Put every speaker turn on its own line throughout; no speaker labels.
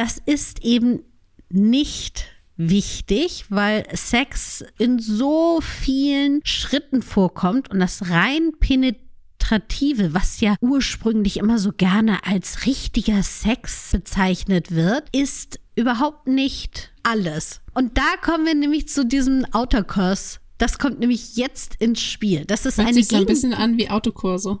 das ist eben nicht wichtig, weil Sex in so vielen Schritten vorkommt und das rein penetrative, was ja ursprünglich immer so gerne als richtiger Sex bezeichnet wird, ist überhaupt nicht alles. Und da kommen wir nämlich zu diesem Outer Curse. Das kommt nämlich jetzt ins Spiel. Das ist
Hört
eine
sich so ein bisschen an wie Autokurse.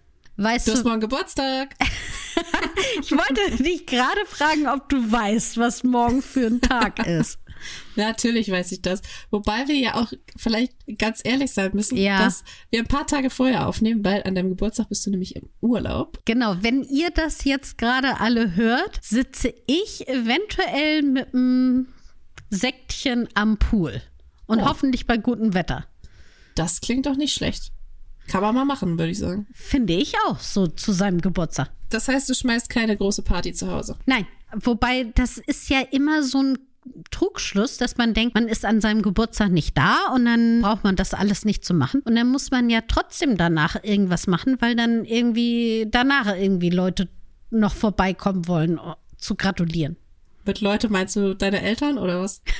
Weißt
Du
du,
hast morgen Geburtstag.
ich wollte dich gerade fragen, ob du weißt, was morgen für ein Tag ist.
Natürlich weiß ich das. Wobei wir ja auch vielleicht ganz ehrlich sein müssen,
Ja.
dass wir ein paar Tage vorher aufnehmen, weil an deinem Geburtstag bist du nämlich im Urlaub.
Genau, wenn ihr das jetzt gerade alle hört, sitze ich eventuell mit einem Sektchen am Pool. Und
Oh.
hoffentlich bei gutem Wetter.
Das klingt doch nicht schlecht. Kann man mal machen, würde ich sagen.
Finde ich auch, so zu seinem Geburtstag.
Das heißt, du schmeißt keine große Party zu Hause.
Nein, wobei das ist ja immer so ein Trugschluss, dass man denkt, man ist an seinem Geburtstag nicht da und dann braucht man das alles nicht zu machen. Und dann muss man ja trotzdem danach irgendwas machen, weil dann irgendwie danach irgendwie Leute noch vorbeikommen wollen, oh, zu gratulieren.
Mit Leute meinst du deine Eltern oder was?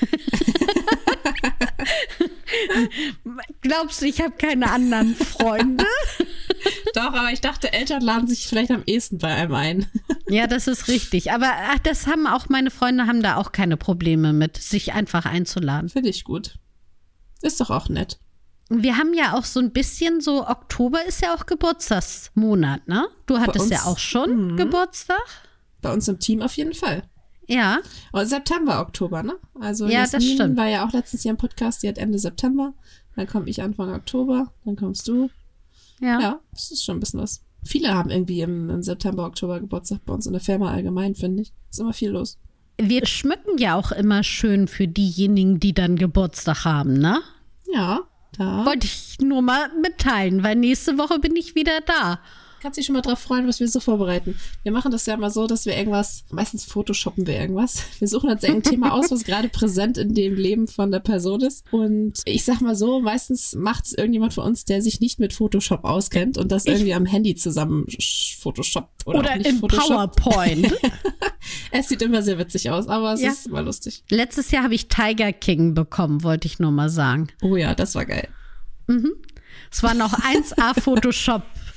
Glaubst du, ich habe keine anderen Freunde?
Doch, aber ich dachte, Eltern laden sich vielleicht am ehesten bei einem ein.
ja, das ist richtig. Aber ach, das haben auch meine Freunde haben da auch keine Probleme mit, sich einfach einzuladen.
Finde ich gut. Ist doch auch nett.
Wir haben ja auch so ein bisschen so, Oktober ist ja auch Geburtstagsmonat, ne? Du hattest
uns-
ja auch schon Geburtstag.
Bei uns im Team auf jeden Fall.
Ja,
Und September, Oktober, ne? Also
Ja, das
Jasmin
stimmt.
war ja auch letztens hier im Podcast, die hat Ende September. Dann komme ich Anfang Oktober, dann kommst du.
ja.
Ja, das ist schon ein bisschen was. Viele haben irgendwie im, im September, Oktober Geburtstag bei uns in der Firma allgemein, finde ich. Ist immer viel los.
Wir schmücken ja auch immer schön für diejenigen, die dann Geburtstag haben, ne?
Ja, da.
Wollte ich nur mal mitteilen, weil nächste Woche bin ich wieder da.
Kannst dich schon mal drauf freuen, was wir so vorbereiten. Wir machen das ja mal so, dass wir irgendwas, meistens photoshoppen wir irgendwas. Wir suchen uns irgendein Thema aus, was gerade präsent in dem Leben von der Person ist. Und ich sag mal so, meistens macht es irgendjemand von uns, der sich nicht mit Photoshop auskennt und das irgendwie am Handy zusammen photoshoppt. Oder,
Oder im
photoshoppt.
PowerPoint.
Es sieht immer sehr witzig aus, aber es
Ja.
ist immer lustig.
Letztes Jahr habe ich Tiger King bekommen, wollte ich nur mal sagen.
Oh ja, das war geil.
Es waren noch 1A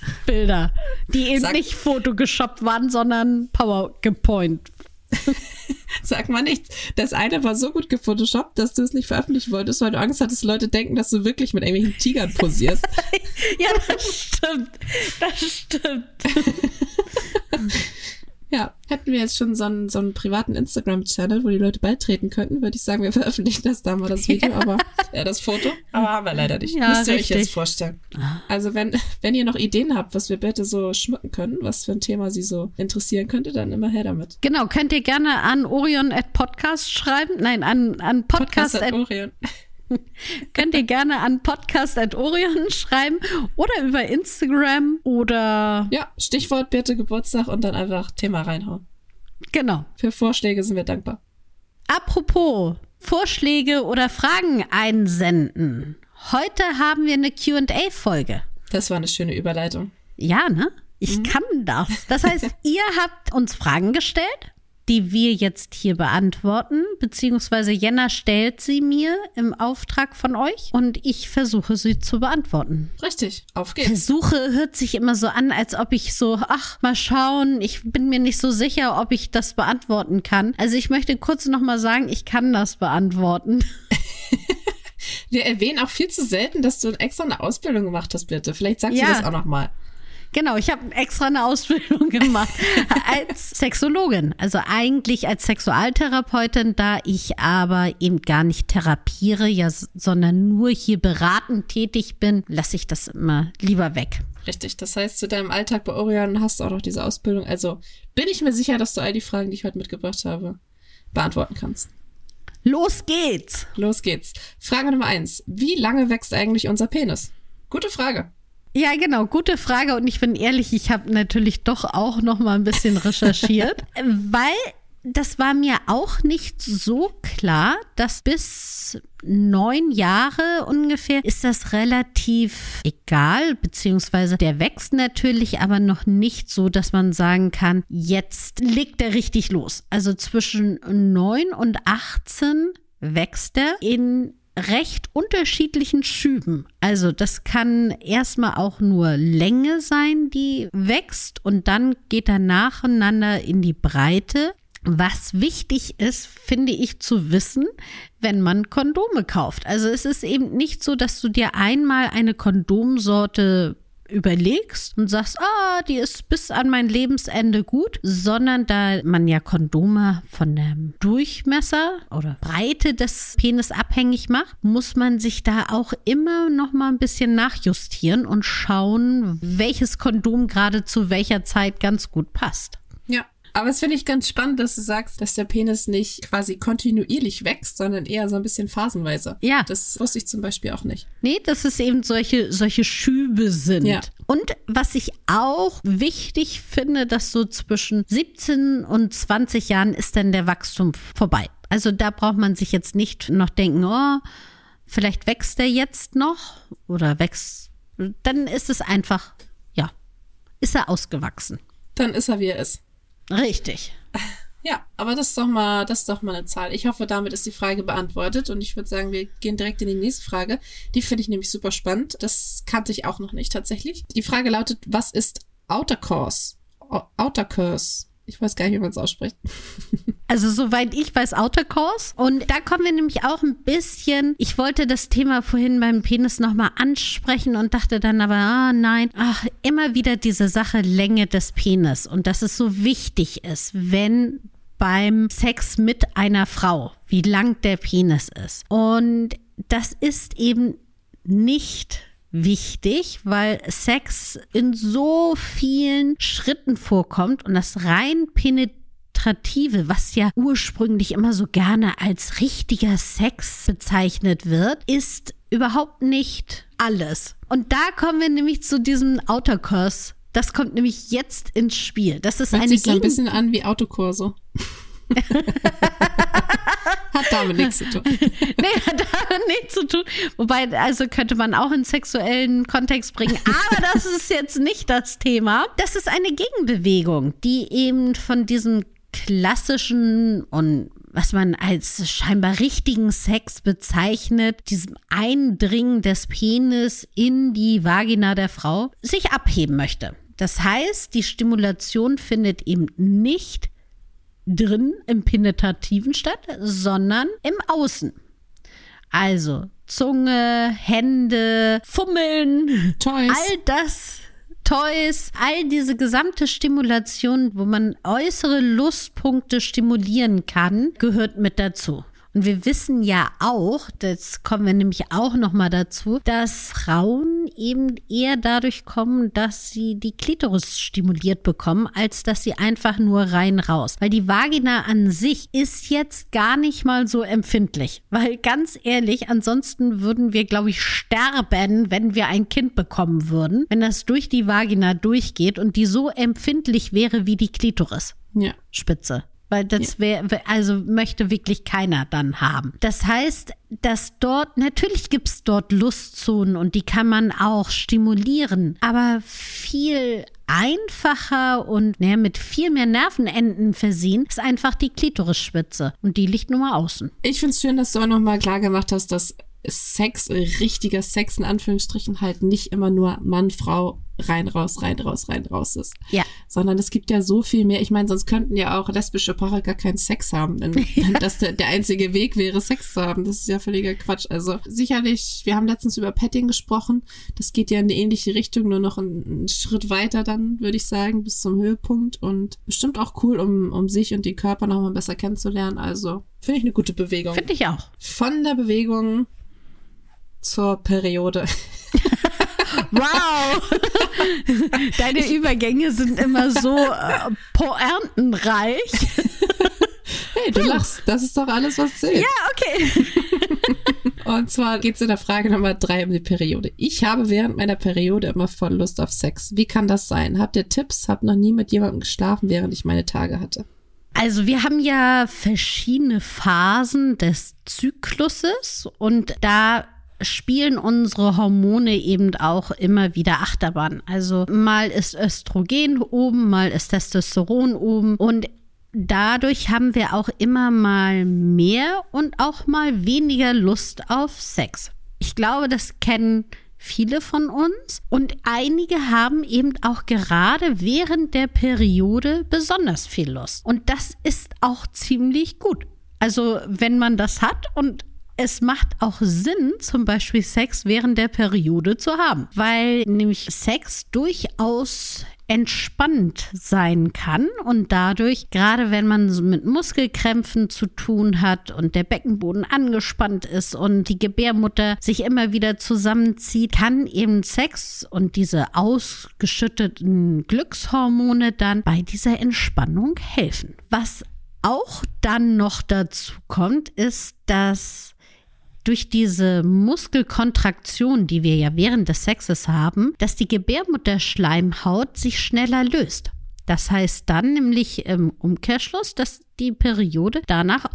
Photoshop-Bilder, die eben
Sag-
nicht Photoshoppt waren, sondern PowerPoint.
Sag mal nichts. Das eine war so gut gefotoshoppt, dass du es nicht veröffentlichen wolltest, weil du Angst hattest, Leute denken, dass du wirklich mit irgendwelchen Tigern posierst.
Ja, das stimmt. Das stimmt.
Ja, hätten wir jetzt schon so einen, so einen privaten Instagram-Channel, wo die Leute beitreten könnten, würde ich sagen, wir veröffentlichen das da mal, das Video, aber ja, das Foto. Aber haben wir leider nicht.
Ja,
Müsst ihr euch
richtig.
jetzt vorstellen. Also wenn, wenn ihr noch Ideen habt, was wir bitte so schmücken können, was für ein Thema sie so interessieren könnte, dann immer her damit.
Genau, könnt ihr gerne an Orion at Podcast schreiben. Nein, an, an Podcast,
Podcast
at,
at Orion.
könnt ihr gerne an Podcast at Orion schreiben oder über Instagram oder
Ja, Stichwort bitte Geburtstag und dann einfach Thema reinhauen.
genau.
Für Vorschläge sind wir dankbar.
Apropos Vorschläge oder Fragen einsenden. Heute haben wir eine QA-Folge.
Das war eine schöne Überleitung.
Ja, ne? Ich kann das. Das heißt, ihr habt uns Fragen gestellt, die wir jetzt hier beantworten, beziehungsweise Jenna stellt sie mir im Auftrag von euch und ich versuche sie zu beantworten.
Richtig, auf geht's.
Versuche hört sich immer so an, als ob ich so, ach, mal schauen, ich bin mir nicht so sicher, ob ich das beantworten kann. Also ich möchte kurz nochmal sagen, ich kann das beantworten.
Wir erwähnen auch viel zu selten, dass du extra eine Ausbildung gemacht hast, bitte. Vielleicht sagst
Ja.
du das auch noch mal.
Genau, ich habe extra eine Ausbildung gemacht als Sexologin. Also eigentlich als Sexualtherapeutin, da ich aber eben gar nicht therapiere, ja, sondern nur hier beratend tätig bin, lasse ich das immer lieber weg.
Richtig. Das heißt, zu deinem Alltag bei Orion hast du auch noch diese Ausbildung. Also bin ich mir sicher, dass du all die Fragen, die ich heute mitgebracht habe, beantworten kannst.
Los geht's.
Los geht's. Frage Nummer eins. Wie lange wächst eigentlich unser Penis? Gute Frage.
Ja, genau, gute Frage. Und ich bin ehrlich, ich habe natürlich doch auch noch mal ein bisschen recherchiert, weil das war mir auch nicht so klar, dass bis neun Jahre ungefähr ist das relativ egal, beziehungsweise der wächst natürlich, aber noch nicht so, dass man sagen kann, jetzt legt er richtig los. Also zwischen neun und 18 wächst er in recht unterschiedlichen Schüben. Also das kann erstmal auch nur Länge sein, die wächst und dann geht er nacheinander in die Breite. Was wichtig ist, finde ich zu wissen, wenn man Kondome kauft. Also es ist eben nicht so, dass du dir einmal eine Kondomsorte überlegst und sagst, ah, die ist bis an mein Lebensende gut, sondern da man ja Kondome von dem Durchmesser oder Breite des Penis abhängig macht, muss man sich da auch immer noch mal ein bisschen nachjustieren und schauen, welches Kondom gerade zu welcher Zeit ganz gut passt.
Aber es finde ich ganz spannend, dass du sagst, dass der Penis nicht quasi kontinuierlich wächst, sondern eher so ein bisschen phasenweise.
Ja.
Das wusste ich zum Beispiel auch nicht.
Nee, dass es eben solche, solche Schübe sind.
Ja.
Und was ich auch wichtig finde, dass so zwischen 17 und 20 Jahren ist dann der Wachstum vorbei. Also da braucht man sich jetzt nicht noch denken, oh, vielleicht wächst er jetzt noch oder wächst. Dann ist es einfach, ja, ist er ausgewachsen.
Dann ist er, wie er ist.
Richtig.
Ja, aber das ist doch mal, das ist doch mal eine Zahl. Ich hoffe, damit ist die Frage beantwortet und ich würde sagen, wir gehen direkt in die nächste Frage. Die finde ich nämlich super spannend. Das kannte ich auch noch nicht tatsächlich. Die Frage lautet, was ist Outer Course? Outer Curse. Ich weiß gar nicht, wie man es ausspricht.
Also soweit ich weiß, Autokurs. Und da kommen wir nämlich auch ein bisschen, ich wollte das Thema vorhin beim Penis nochmal ansprechen und dachte dann aber, ah nein, ach, immer wieder diese Sache Länge des Penis und dass es so wichtig ist, wenn beim Sex mit einer Frau, wie lang der Penis ist. Und das ist eben nicht wichtig, weil Sex in so vielen Schritten vorkommt und das rein penetrative, was ja ursprünglich immer so gerne als richtiger Sex bezeichnet wird, ist überhaupt nicht alles. Und da kommen wir nämlich zu diesem Outer Curse. Das kommt nämlich jetzt ins Spiel. Das ist
Hört
eine
sich so ein bisschen an wie Autokurse. Hat damit nichts zu tun.
nee, hat damit nichts zu tun. Wobei, also könnte man auch in sexuellen Kontext bringen. Aber das ist jetzt nicht das Thema. Das ist eine Gegenbewegung, die eben von diesem klassischen und was man als scheinbar richtigen Sex bezeichnet, diesem Eindringen des Penis in die Vagina der Frau, sich abheben möchte. Das heißt, die Stimulation findet eben nicht drin im Penetrativen statt, sondern im Außen. Also Zunge, Hände, Fummeln,
Toys.
all das, Toys, all diese gesamte Stimulation, wo man äußere Lustpunkte stimulieren kann, gehört mit dazu. Und wir wissen ja auch, das kommen wir nämlich auch noch mal dazu, dass Frauen eben eher dadurch kommen, dass sie die Klitoris stimuliert bekommen, als dass sie einfach nur rein raus. Weil die Vagina an sich ist jetzt gar nicht mal so empfindlich. Weil ganz ehrlich, ansonsten würden wir, glaube ich, sterben, wenn wir ein Kind bekommen würden, wenn das durch die Vagina durchgeht und die so empfindlich wäre wie die Klitoris.
Ja.
Spitze. Weil das wäre, also möchte wirklich keiner dann haben. Das heißt, dass dort, natürlich gibt es dort Lustzonen und die kann man auch stimulieren, aber viel einfacher und ja, mit viel mehr Nervenenden versehen ist einfach die Klitorisspitze und die liegt nur mal außen.
Ich finde es schön, dass du auch nochmal klar gemacht hast, dass Sex, richtiger Sex in Anführungsstrichen halt nicht immer nur Mann, Frau, rein, raus, rein, raus, rein, raus ist.
Ja.
Sondern es gibt ja so viel mehr. Ich meine, sonst könnten ja auch lesbische Paare gar keinen Sex haben, wenn, wenn das der, der einzige Weg wäre, Sex zu haben. Das ist ja völliger Quatsch. Also sicherlich, wir haben letztens über Petting gesprochen. Das geht ja in eine ähnliche Richtung, nur noch einen, einen Schritt weiter dann, würde ich sagen, bis zum Höhepunkt. Und bestimmt auch cool, um, um sich und den Körper nochmal besser kennenzulernen. Also finde ich eine gute Bewegung.
Finde ich auch.
Von der Bewegung zur Periode.
Wow! Deine Übergänge sind immer so äh, poerntenreich.
Hey, du lachst. Das ist doch alles, was zählt.
Ja, okay.
Und zwar geht es in der Frage Nummer drei um die Periode. Ich habe während meiner Periode immer voll Lust auf Sex. Wie kann das sein? Habt ihr Tipps? Hab noch nie mit jemandem geschlafen, während ich meine Tage hatte.
Also wir haben ja verschiedene Phasen des Zykluses und da spielen unsere Hormone eben auch immer wieder Achterbahn. Also mal ist Östrogen oben, mal ist Testosteron oben und dadurch haben wir auch immer mal mehr und auch mal weniger Lust auf Sex. Ich glaube, das kennen viele von uns und einige haben eben auch gerade während der Periode besonders viel Lust. Und das ist auch ziemlich gut. Also wenn man das hat und es macht auch Sinn, zum Beispiel Sex während der Periode zu haben, weil nämlich Sex durchaus entspannt sein kann und dadurch, gerade wenn man mit Muskelkrämpfen zu tun hat und der Beckenboden angespannt ist und die Gebärmutter sich immer wieder zusammenzieht, kann eben Sex und diese ausgeschütteten Glückshormone dann bei dieser Entspannung helfen. Was auch dann noch dazu kommt, ist, dass durch diese Muskelkontraktion, die wir ja während des Sexes haben, dass die Gebärmutterschleimhaut sich schneller löst. Das heißt dann nämlich im Umkehrschluss, dass die Periode danach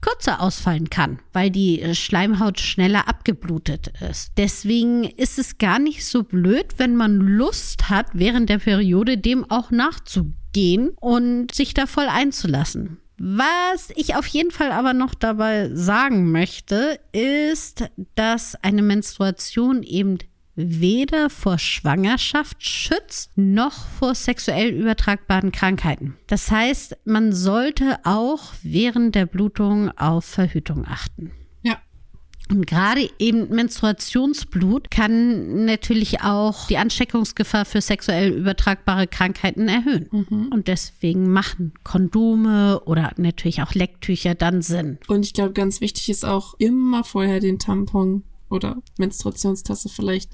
kürzer ausfallen kann, weil die Schleimhaut schneller abgeblutet ist. Deswegen ist es gar nicht so blöd, wenn man Lust hat, während der Periode dem auch nachzugehen und sich da voll einzulassen. Was ich auf jeden Fall aber noch dabei sagen möchte, ist, dass eine Menstruation eben weder vor Schwangerschaft schützt noch vor sexuell übertragbaren Krankheiten. Das heißt, man sollte auch während der Blutung auf Verhütung achten. Und gerade eben Menstruationsblut kann natürlich auch die Ansteckungsgefahr für sexuell übertragbare Krankheiten erhöhen. Mhm. Und deswegen machen Kondome oder natürlich auch Lecktücher dann Sinn.
Und ich glaube, ganz wichtig ist auch immer vorher den Tampon oder Menstruationstasse vielleicht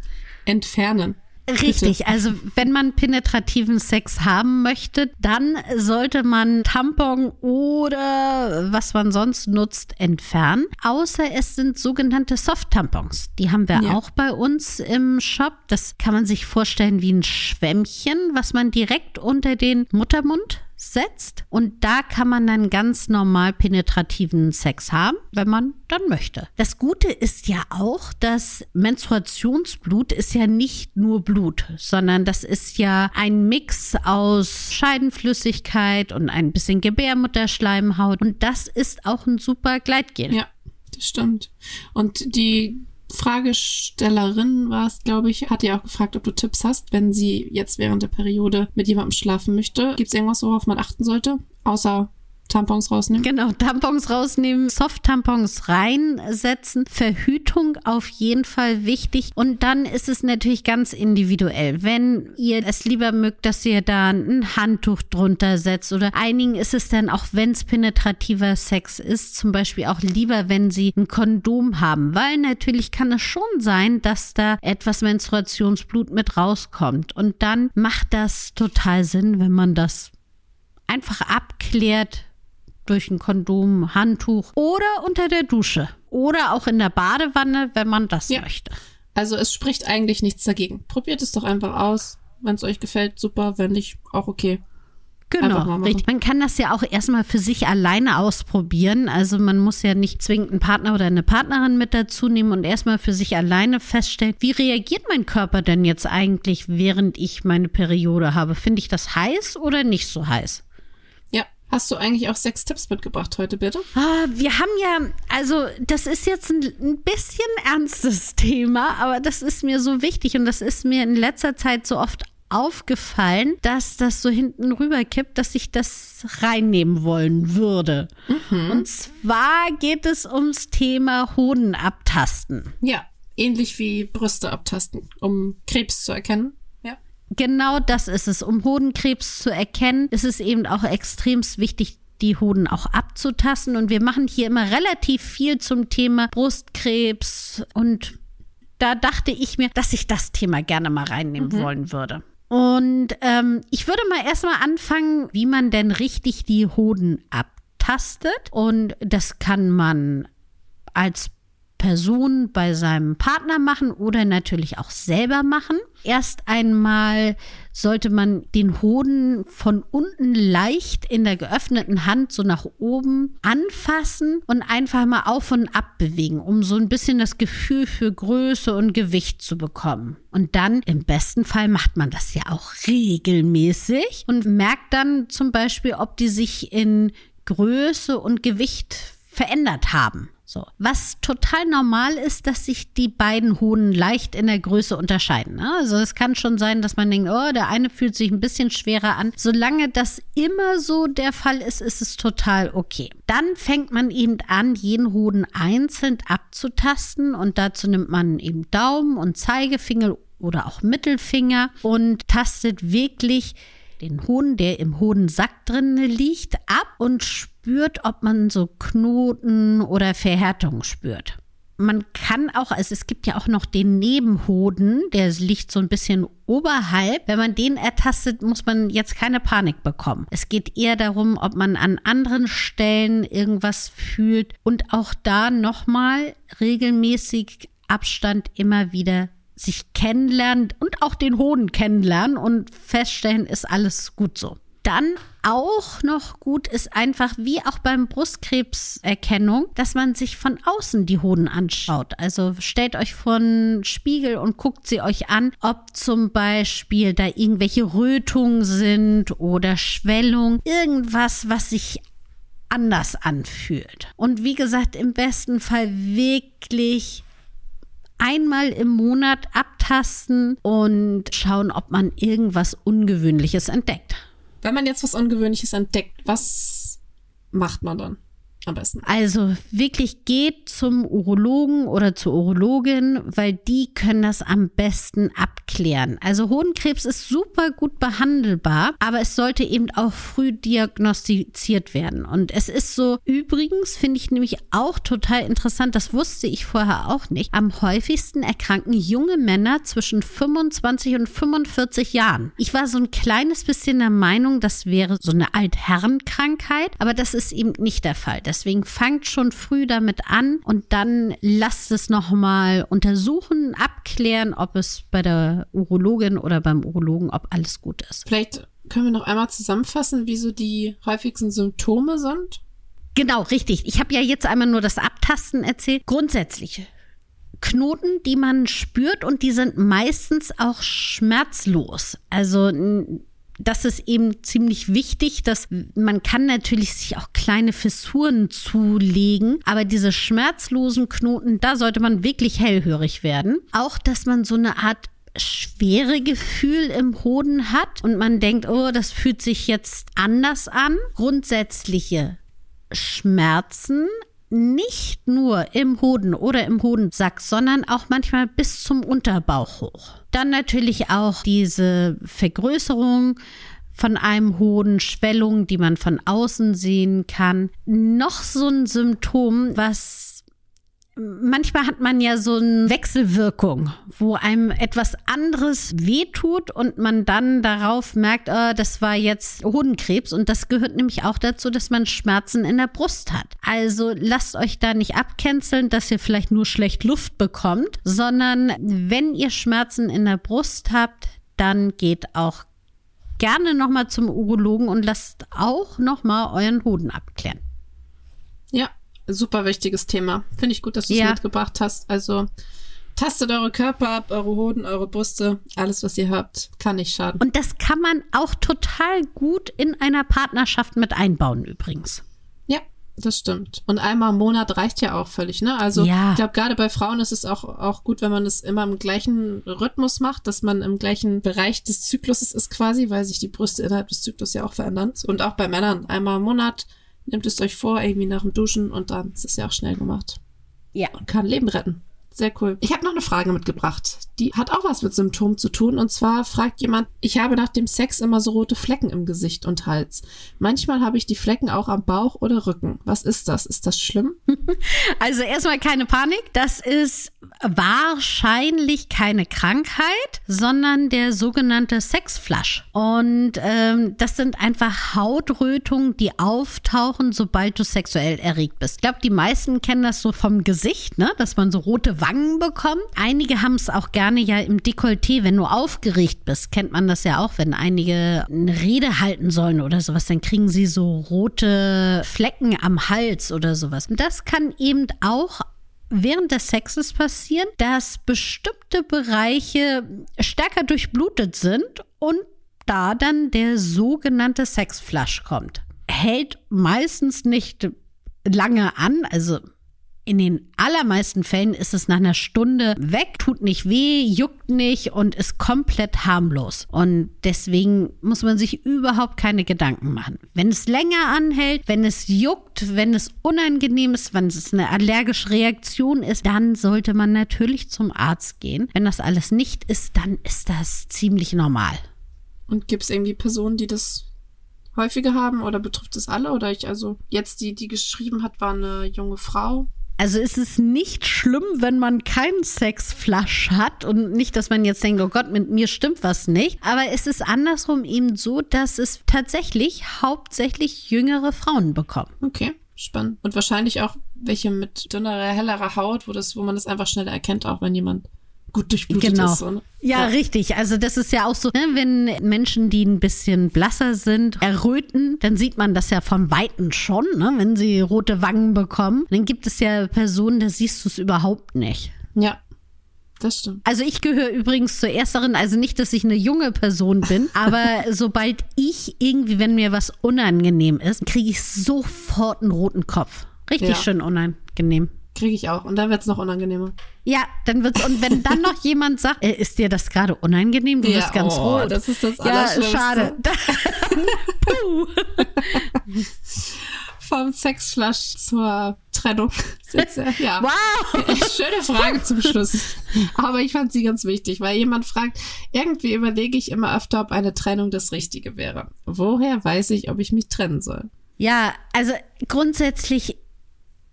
entfernen.
Richtig, also wenn man penetrativen Sex haben möchte, dann sollte man Tampon oder was man sonst nutzt entfernen. Außer es sind sogenannte Soft-Tampons. Die haben wir ja. auch bei uns im Shop. Das kann man sich vorstellen wie ein Schwämmchen, was man direkt unter den Muttermund setzt. Und da kann man dann ganz normal penetrativen Sex haben, wenn man dann möchte. Das Gute ist ja auch, dass Menstruationsblut ist ja nicht nur Blut, sondern das ist ja ein Mix aus Scheidenflüssigkeit und ein bisschen Gebärmutterschleimhaut. Und das ist auch ein super Gleitgel.
Ja, das stimmt. Und die Fragestellerin war es, glaube ich, hat ja auch gefragt, ob du Tipps hast, wenn sie jetzt während der Periode mit jemandem schlafen möchte. Gibt es irgendwas, worauf man achten sollte? Außer Tampons rausnehmen?
Genau, Tampons rausnehmen, Soft-Tampons reinsetzen, Verhütung auf jeden Fall wichtig. Und dann ist es natürlich ganz individuell. Wenn ihr es lieber mögt, dass ihr da ein Handtuch drunter setzt oder einigen ist es dann auch, wenn es penetrativer Sex ist, zum Beispiel auch lieber, wenn sie ein Kondom haben, weil natürlich kann es schon sein, dass da etwas Menstruationsblut mit rauskommt. Und dann macht das total Sinn, wenn man das einfach abklärt, durch ein Kondom, Handtuch oder unter der Dusche oder auch in der Badewanne, wenn man das ja. möchte.
Also es spricht eigentlich nichts dagegen. Probiert es doch einfach aus. Wenn es euch gefällt, super. Wenn nicht, auch okay.
Genau, richtig. Man kann das ja auch erstmal für sich alleine ausprobieren. Also man muss ja nicht zwingend einen Partner oder eine Partnerin mit dazu nehmen und erstmal für sich alleine feststellen, wie reagiert mein Körper denn jetzt eigentlich, während ich meine Periode habe? Finde ich das heiß oder nicht so heiß?
Hast du eigentlich auch sechs Tipps mitgebracht heute, bitte?
Ah, wir haben ja, also das ist jetzt ein, ein, bisschen ernstes Thema, aber das ist mir so wichtig und das ist mir in letzter Zeit so oft aufgefallen, dass das so hinten rüber kippt, dass ich das reinnehmen wollen würde. Mhm. Und zwar geht es ums Thema Hoden abtasten.
Ja, ähnlich wie Brüste abtasten, um Krebs zu erkennen.
Genau das ist es. Um Hodenkrebs zu erkennen, ist es eben auch extrem wichtig, die Hoden auch abzutasten. Und wir machen hier immer relativ viel zum Thema Brustkrebs. Und da dachte ich mir, dass ich das Thema gerne mal reinnehmen mhm. wollen würde. Und ähm, ich würde mal erstmal anfangen, wie man denn richtig die Hoden abtastet abtastet. Und das kann man als Person bei seinem Partner machen oder natürlich auch selber machen. Erst einmal sollte man den Hoden von unten leicht in der geöffneten Hand so nach oben anfassen und einfach mal auf und ab bewegen, um so ein bisschen das Gefühl für Größe und Gewicht zu bekommen. Und dann im besten Fall macht man das ja auch regelmäßig und merkt dann zum Beispiel, ob die sich in Größe und Gewicht verändert haben. So. Was total normal ist, dass sich die beiden Hoden leicht in der Größe unterscheiden. Ne? Also es kann schon sein, dass man denkt, oh, der eine fühlt sich ein bisschen schwerer an. Solange das immer so der Fall ist, ist es total okay. Dann fängt man eben an, jeden Hoden einzeln abzutasten und dazu nimmt man eben Daumen und Zeigefinger oder auch Mittelfinger und tastet wirklich den Hoden, der im Hodensack drin liegt, ab und spürt, ob man so Knoten oder Verhärtungen spürt. Man kann auch, also es gibt ja auch noch den Nebenhoden, der liegt so ein bisschen oberhalb. Wenn man den ertastet, muss man jetzt keine Panik bekommen. Es geht eher darum, ob man an anderen Stellen irgendwas fühlt und auch da nochmal regelmäßig Abstand immer wieder sich kennenlernen und auch den Hoden kennenlernen und feststellen, ist alles gut so. Dann auch noch gut ist einfach wie auch beim Brustkrebserkennung, dass man sich von außen die Hoden anschaut. Also stellt euch vor einen Spiegel und guckt sie euch an, ob zum Beispiel da irgendwelche Rötungen sind oder Schwellung, irgendwas, was sich anders anfühlt. Und wie gesagt, im besten Fall wirklich einmal im Monat abtasten und schauen, ob man irgendwas Ungewöhnliches entdeckt.
Wenn man jetzt was Ungewöhnliches entdeckt, was macht man dann? Am besten?
Also wirklich geht zum Urologen oder zur Urologin, weil die können das am besten abklären. Also Hodenkrebs ist super gut behandelbar, aber es sollte eben auch früh diagnostiziert werden. Und es ist so, übrigens finde ich nämlich auch total interessant, das wusste ich vorher auch nicht, am häufigsten erkranken junge Männer zwischen 25 und 45 Jahren. Ich war so ein kleines bisschen der Meinung, das wäre so eine Altherrenkrankheit, aber das ist eben nicht der Fall. Das Deswegen fangt schon früh damit an und dann lasst es nochmal untersuchen, abklären, ob es bei der Urologin oder beim Urologen, ob alles gut ist.
Vielleicht können wir noch einmal zusammenfassen, wie so die häufigsten Symptome sind.
Genau, richtig. Ich habe ja jetzt einmal nur das Abtasten erzählt. Grundsätzlich Knoten, die man spürt und die sind meistens auch schmerzlos. Also das ist eben ziemlich wichtig, dass man kann natürlich sich auch kleine Fissuren zulegen, aber diese schmerzlosen Knoten, da sollte man wirklich hellhörig werden. Auch, dass man so eine Art schwere Gefühl im Hoden hat und man denkt, oh, das fühlt sich jetzt anders an. Grundsätzliche Schmerzen nicht nur im Hoden oder im Hodensack, sondern auch manchmal bis zum Unterbauch hoch. Dann natürlich auch diese Vergrößerung von einem Hoden, Schwellung, die man von außen sehen kann. Noch so ein Symptom, was manchmal hat man ja so eine Wechselwirkung, wo einem etwas anderes wehtut und man dann darauf merkt, oh, das war jetzt Hodenkrebs und das gehört nämlich auch dazu, dass man Schmerzen in der Brust hat. Also lasst euch da nicht abcanceln, dass ihr vielleicht nur schlecht Luft bekommt, sondern wenn ihr Schmerzen in der Brust habt, dann geht auch gerne nochmal zum Urologen und lasst auch nochmal euren Hoden abklären.
Super wichtiges Thema. Finde ich gut, dass du es ja. mitgebracht hast. Also tastet eure Körper ab, eure Hoden, eure Brüste, alles, was ihr habt, kann nicht schaden.
Und das kann man auch total gut in einer Partnerschaft mit einbauen, übrigens.
Ja, das stimmt. Und einmal im Monat reicht ja auch völlig, ne? Also ja. ich glaube, gerade bei Frauen ist es auch, auch gut, wenn man es immer im gleichen Rhythmus macht, dass man im gleichen Bereich des Zykluses ist quasi, weil sich die Brüste innerhalb des Zyklus ja auch verändern. Und auch bei Männern einmal im Monat Nehmt es euch vor, irgendwie nach dem Duschen und dann ist es ja auch schnell gemacht. Ja. Und kann Leben retten. Sehr cool. Ich habe noch eine Frage mitgebracht. die hat auch was mit Symptomen zu tun. Und zwar fragt jemand, ich habe nach dem Sex immer so rote Flecken im Gesicht und Hals. Manchmal habe ich die Flecken auch am Bauch oder Rücken. Was ist das? Ist das schlimm?
Also erstmal keine Panik. Das ist wahrscheinlich keine Krankheit, sondern der sogenannte Sexflush. Und ähm, das sind einfach Hautrötungen, die auftauchen, sobald du sexuell erregt bist. Ich glaube, die meisten kennen das so vom Gesicht, ne? dass man so rote Wangen bekommt. Einige haben es auch gerne ja im Dekolleté, wenn du aufgeregt bist, kennt man das ja auch, wenn einige eine Rede halten sollen oder sowas, dann kriegen sie so rote Flecken am Hals oder sowas. Und das kann eben auch während des Sexes passieren, dass bestimmte Bereiche stärker durchblutet sind und da dann der sogenannte Sexflush kommt. Hält meistens nicht lange an, also in den allermeisten Fällen ist es nach einer Stunde weg, tut nicht weh, juckt nicht und ist komplett harmlos. Und deswegen muss man sich überhaupt keine Gedanken machen. Wenn es länger anhält, wenn es juckt, wenn es unangenehm ist, wenn es eine allergische Reaktion ist, dann sollte man natürlich zum Arzt gehen. Wenn das alles nicht ist, dann ist das ziemlich normal.
Und gibt es irgendwie Personen, die das häufiger haben oder betrifft es alle? Oder ich, also jetzt die, die geschrieben hat, war eine junge Frau.
Also ist es nicht schlimm, wenn man keinen Sexflush hat und nicht, dass man jetzt denkt, oh Gott, mit mir stimmt was nicht. Aber es ist andersrum eben so, dass es tatsächlich hauptsächlich jüngere Frauen bekommen.
Okay. Spannend. Und wahrscheinlich auch welche mit dünnerer, hellerer Haut, wo das, wo man das einfach schneller erkennt, auch wenn jemand gut durchblutet
genau.
ist. So, ne?
ja, ja, richtig. Also das ist ja auch so, ne, wenn Menschen, die ein bisschen blasser sind, erröten, dann sieht man das ja von Weitem schon, ne, wenn sie rote Wangen bekommen. Dann gibt es ja Personen, da siehst du es überhaupt nicht.
Ja. Das stimmt.
Also ich gehöre übrigens zur ersteren, also nicht, dass ich eine junge Person bin, aber sobald ich irgendwie, wenn mir was unangenehm ist, kriege ich sofort einen roten Kopf. Richtig ja. schön unangenehm.
Kriege ich auch. Und dann wird es noch unangenehmer.
Ja, dann wird's. Und wenn dann noch jemand sagt, äh, ist dir das gerade unangenehm? Du
ja,
bist ganz
oh,
rot.
Das ist das
Ja, schade. Puh.
Vom Sexflush zur Trennung.
Ja. Wow.
Schöne Frage zum Schluss. Aber ich fand sie ganz wichtig, weil jemand fragt, irgendwie überlege ich immer öfter, ob eine Trennung das Richtige wäre. Woher weiß ich, ob ich mich trennen soll?
Ja, also grundsätzlich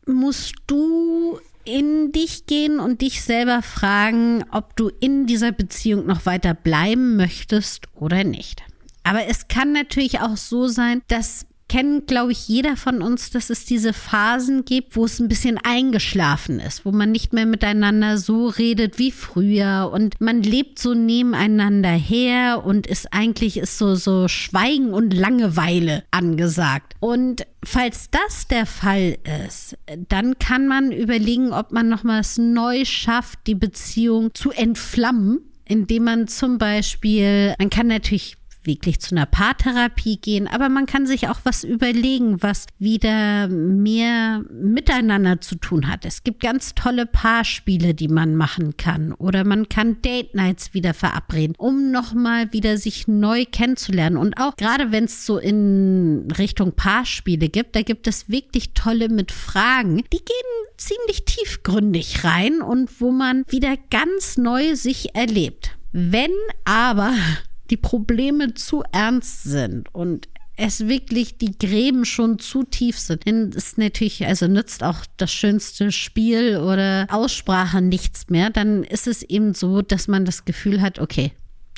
musst du in dich gehen und dich selber fragen, ob du in dieser Beziehung noch weiter bleiben möchtest oder nicht. Aber es kann natürlich auch so sein, dass kennt, glaube ich, jeder von uns, dass es diese Phasen gibt, wo es ein bisschen eingeschlafen ist, wo man nicht mehr miteinander so redet wie früher und man lebt so nebeneinander her und ist eigentlich ist so, so Schweigen und Langeweile angesagt. Und falls das der Fall ist, dann kann man überlegen, ob man nochmals neu schafft, die Beziehung zu entflammen indem man zum Beispiel, man kann natürlich wirklich zu einer Paartherapie gehen, aber man kann sich auch was überlegen, was wieder mehr miteinander zu tun hat. Es gibt ganz tolle Paarspiele, die man machen kann oder man kann Date Nights wieder verabreden, um nochmal wieder sich neu kennenzulernen. Und auch gerade wenn es so in Richtung Paarspiele gibt, da gibt es wirklich tolle mit Fragen, die gehen ziemlich tiefgründig rein und wo man wieder ganz neu sich erlebt. Wenn aber die Probleme zu ernst sind und es wirklich die Gräben schon zu tief sind, dann ist natürlich, also nützt auch das schönste Spiel oder Aussprache nichts mehr, dann ist es eben so, dass man das Gefühl hat, okay,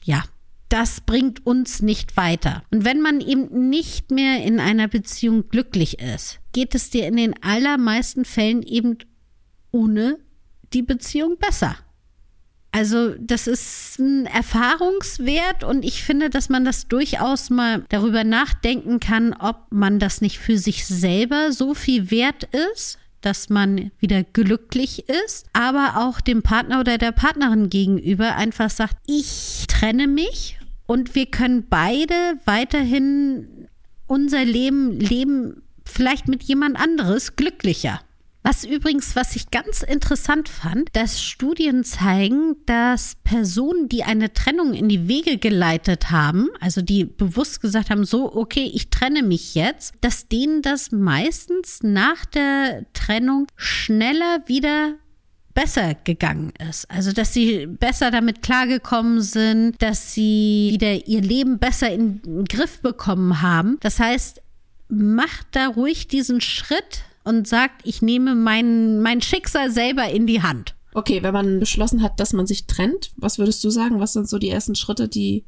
ja, das bringt uns nicht weiter. Und wenn man eben nicht mehr in einer Beziehung glücklich ist, geht es dir in den allermeisten Fällen eben ohne die Beziehung besser. Also das ist ein Erfahrungswert und ich finde, dass man das durchaus mal darüber nachdenken kann, ob man das nicht für sich selber so viel wert ist, dass man wieder glücklich ist, aber auch dem Partner oder der Partnerin gegenüber einfach sagt, ich trenne mich und wir können beide weiterhin unser Leben leben, vielleicht mit jemand anderes glücklicher. Was übrigens, was ich ganz interessant fand, dass Studien zeigen, dass Personen, die eine Trennung in die Wege geleitet haben, also die bewusst gesagt haben, so, okay, ich trenne mich jetzt, dass denen das meistens nach der Trennung schneller wieder besser gegangen ist. Also, dass sie besser damit klargekommen sind, dass sie wieder ihr Leben besser in den Griff bekommen haben. Das heißt, macht da ruhig diesen Schritt und sagt, ich nehme mein, mein Schicksal selber in die Hand.
Okay, wenn man beschlossen hat, dass man sich trennt, was würdest du sagen? Was sind so die ersten Schritte, die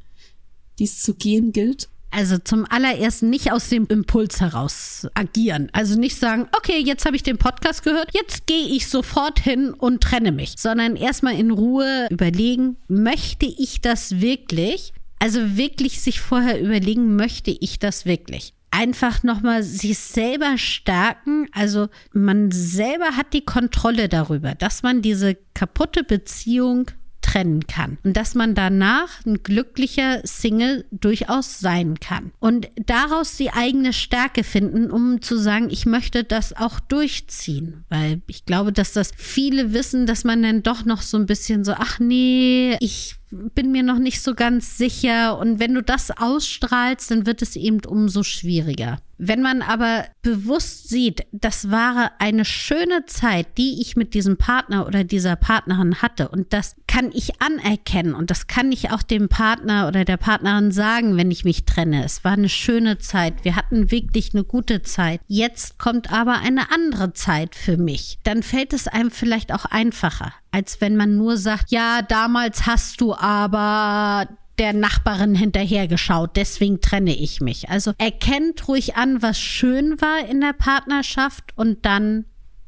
es zu gehen gilt?
Also zum allerersten nicht aus dem Impuls heraus agieren. Also nicht sagen, okay, jetzt habe ich den Podcast gehört, jetzt gehe ich sofort hin und trenne mich, sondern erstmal in Ruhe überlegen, möchte ich das wirklich? Also wirklich sich vorher überlegen, möchte ich das wirklich? Einfach nochmal sich selber stärken. Also man selber hat die Kontrolle darüber, dass man diese kaputte Beziehung trennen kann und dass man danach ein glücklicher Single durchaus sein kann und daraus die eigene Stärke finden, um zu sagen, ich möchte das auch durchziehen, weil ich glaube, dass das viele wissen, dass man dann doch noch so ein bisschen so, ach nee, ich bin mir noch nicht so ganz sicher. Und wenn du das ausstrahlst, dann wird es eben umso schwieriger. Wenn man aber bewusst sieht, das war eine schöne Zeit, die ich mit diesem Partner oder dieser Partnerin hatte und das kann ich anerkennen und das kann ich auch dem Partner oder der Partnerin sagen, wenn ich mich trenne. Es war eine schöne Zeit. Wir hatten wirklich eine gute Zeit. Jetzt kommt aber eine andere Zeit für mich. Dann fällt es einem vielleicht auch einfacher als wenn man nur sagt, ja, damals hast du aber der Nachbarin hinterhergeschaut, deswegen trenne ich mich. Also erkennt ruhig an, was schön war in der Partnerschaft und dann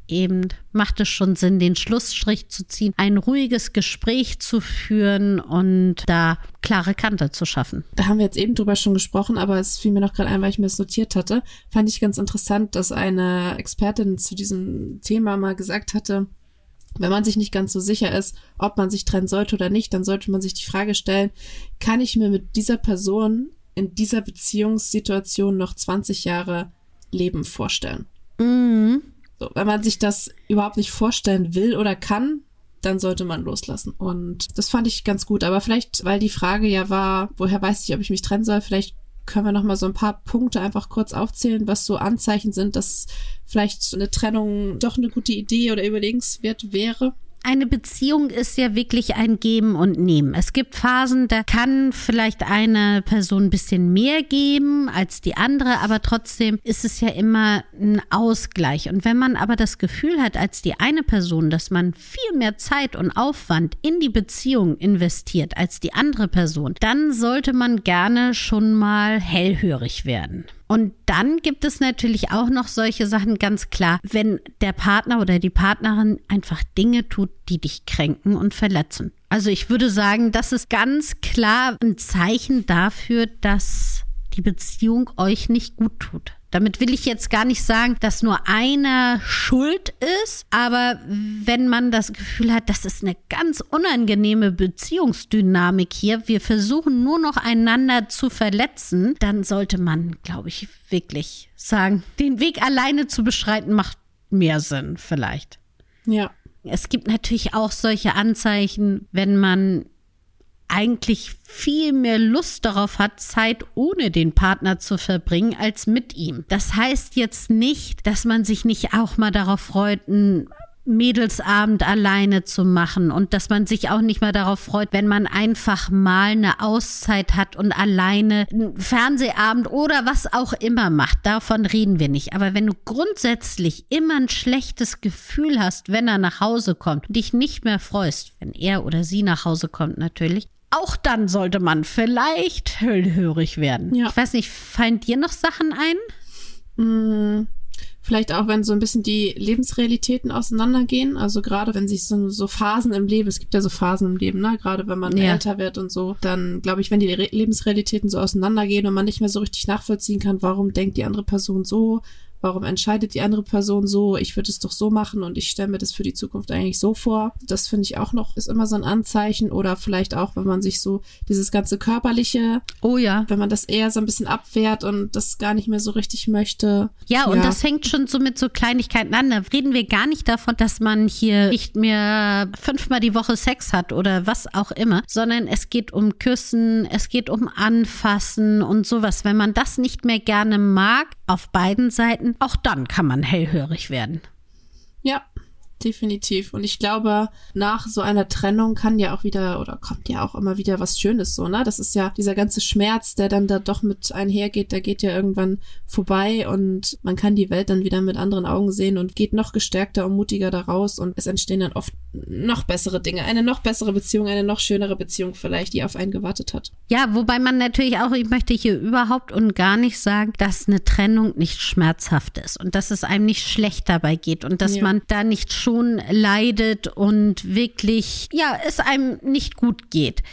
eben macht es schon Sinn, den Schlussstrich zu ziehen, ein ruhiges Gespräch zu führen und da klare Kante zu schaffen.
Da haben wir jetzt eben drüber schon gesprochen, aber es fiel mir noch gerade ein, weil ich mir das notiert hatte. Fand ich ganz interessant, dass eine Expertin zu diesem Thema mal gesagt hatte, wenn man sich nicht ganz so sicher ist, ob man sich trennen sollte oder nicht, dann sollte man sich die Frage stellen, kann ich mir mit dieser Person in dieser Beziehungssituation noch 20 Jahre Leben vorstellen?
Mhm.
So, wenn man sich das überhaupt nicht vorstellen will oder kann, dann sollte man loslassen. Und das fand ich ganz gut. Aber vielleicht, weil die Frage ja war, woher weiß ich, ob ich mich trennen soll, vielleicht können wir noch mal so ein paar Punkte einfach kurz aufzählen, was so Anzeichen sind, dass vielleicht eine Trennung doch eine gute Idee oder überlegenswert wäre?
Eine Beziehung ist ja wirklich ein Geben und Nehmen. Es gibt Phasen, da kann vielleicht eine Person ein bisschen mehr geben als die andere, aber trotzdem ist es ja immer ein Ausgleich. Und wenn man aber das Gefühl hat, als die eine Person, dass man viel mehr Zeit und Aufwand in die Beziehung investiert als die andere Person, dann sollte man gerne schon mal hellhörig werden. Und dann gibt es natürlich auch noch solche Sachen, ganz klar, wenn der Partner oder die Partnerin einfach Dinge tut, die dich kränken und verletzen. Also ich würde sagen, das ist ganz klar ein Zeichen dafür, dass die Beziehung euch nicht gut tut. Damit will ich jetzt gar nicht sagen, dass nur einer schuld ist, aber wenn man das Gefühl hat, das ist eine ganz unangenehme Beziehungsdynamik hier, wir versuchen nur noch einander zu verletzen, dann sollte man, glaube ich, wirklich sagen, den Weg alleine zu beschreiten macht mehr Sinn vielleicht.
Ja.
Es gibt natürlich auch solche Anzeichen, wenn man eigentlich viel mehr Lust darauf hat, Zeit ohne den Partner zu verbringen als mit ihm. Das heißt jetzt nicht, dass man sich nicht auch mal darauf freut, ein Mädelsabend alleine zu machen und dass man sich auch nicht mehr darauf freut, wenn man einfach mal eine Auszeit hat und alleine einen Fernsehabend oder was auch immer macht. Davon reden wir nicht. Aber wenn du grundsätzlich immer ein schlechtes Gefühl hast, wenn er nach Hause kommt, dich nicht mehr freust, wenn er oder sie nach Hause kommt natürlich, auch dann sollte man vielleicht hellhörig werden. Ja. Ich weiß nicht, fallen dir noch Sachen ein?
Mm, vielleicht auch, wenn so ein bisschen die Lebensrealitäten auseinandergehen. Also gerade wenn sich so, so Phasen im Leben, es gibt ja so Phasen im Leben, ne? Gerade wenn man ja. älter wird und so, dann glaube ich, wenn die Re Lebensrealitäten so auseinandergehen und man nicht mehr so richtig nachvollziehen kann, warum denkt die andere Person so, Warum entscheidet die andere Person so? Ich würde es doch so machen und ich stelle mir das für die Zukunft eigentlich so vor. Das finde ich auch noch, ist immer so ein Anzeichen oder vielleicht auch, wenn man sich so dieses ganze körperliche,
oh ja,
wenn man das eher so ein bisschen abwehrt und das gar nicht mehr so richtig möchte.
Ja, und ja. das hängt schon so mit so Kleinigkeiten an. Da reden wir gar nicht davon, dass man hier nicht mehr fünfmal die Woche Sex hat oder was auch immer, sondern es geht um Küssen, es geht um Anfassen und sowas. Wenn man das nicht mehr gerne mag, auf beiden Seiten, auch dann kann man hellhörig werden.
Ja, definitiv. Und ich glaube, nach so einer Trennung kann ja auch wieder oder kommt ja auch immer wieder was Schönes so, ne? Das ist ja dieser ganze Schmerz, der dann da doch mit einhergeht, der geht ja irgendwann vorbei und man kann die Welt dann wieder mit anderen Augen sehen und geht noch gestärkter und mutiger daraus und es entstehen dann oft noch bessere Dinge, eine noch bessere Beziehung, eine noch schönere Beziehung vielleicht, die auf einen gewartet hat.
Ja, wobei man natürlich auch, ich möchte hier überhaupt und gar nicht sagen, dass eine Trennung nicht schmerzhaft ist und dass es einem nicht schlecht dabei geht und dass
Ja.
man da nicht schon leidet und wirklich, ja, es einem nicht gut geht.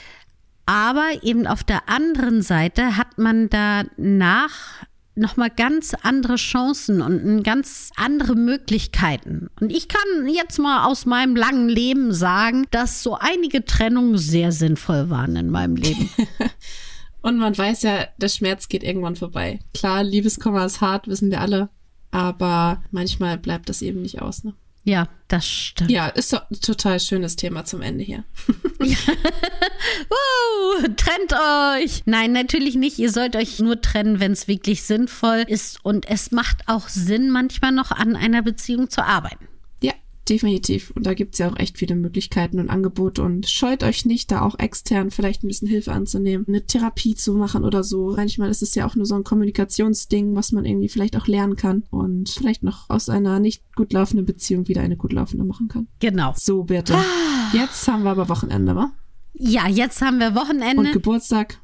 Aber eben auf der anderen Seite hat man danach nochmal ganz andere Chancen und ganz andere Möglichkeiten. Und ich kann jetzt mal aus meinem langen Leben sagen, dass so einige Trennungen sehr sinnvoll waren in meinem Leben.
Und man weiß ja, der Schmerz geht irgendwann vorbei. Klar, Liebeskummer ist hart, wissen wir alle. Aber manchmal bleibt das eben nicht aus, ne?
Ja, das stimmt.
Ja, ist doch ein total schönes Thema zum Ende hier.
Woo, trennt euch. Nein, natürlich nicht. Ihr sollt euch nur trennen, wenn es wirklich sinnvoll ist. Und es macht auch Sinn, manchmal noch an einer Beziehung zu arbeiten.
Definitiv. Und da gibt's ja auch echt viele Möglichkeiten und Angebote. Und scheut euch nicht, da auch extern vielleicht ein bisschen Hilfe anzunehmen, eine Therapie zu machen oder so. Manchmal ist es ja auch nur so ein Kommunikationsding, was man irgendwie vielleicht auch lernen kann und vielleicht noch aus einer nicht gut laufenden Beziehung wieder eine gut laufende machen kann.
Genau.
So, Birte. Jetzt haben wir aber Wochenende, wa?
Ja, jetzt haben wir Wochenende
Und Geburtstag.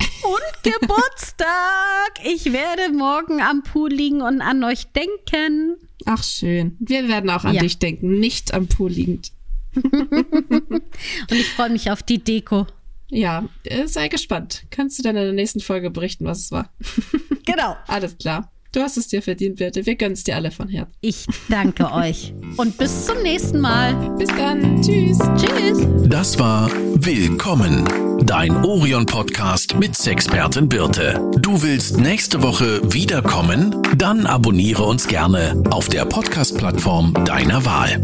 und Geburtstag. Ich werde morgen am Pool liegen und an euch denken.
Ach, schön. Wir werden auch an
Ja.
dich denken, nicht am Pool liegend.
Und ich freue mich auf die Deko.
Ja, äh, sei gespannt. Kannst du dann in der nächsten Folge berichten, was es war?
Genau.
Alles klar. Du hast es dir verdient, Birte. Wir gönnen es dir alle von Herzen.
Ich danke euch. Und bis zum nächsten Mal.
Bis dann. Tschüss.
Tschüss.
Das war Willkommen, dein Orion-Podcast mit Sexpertin Birte. Du willst nächste Woche wiederkommen? Dann abonniere uns gerne auf der Podcast-Plattform deiner Wahl.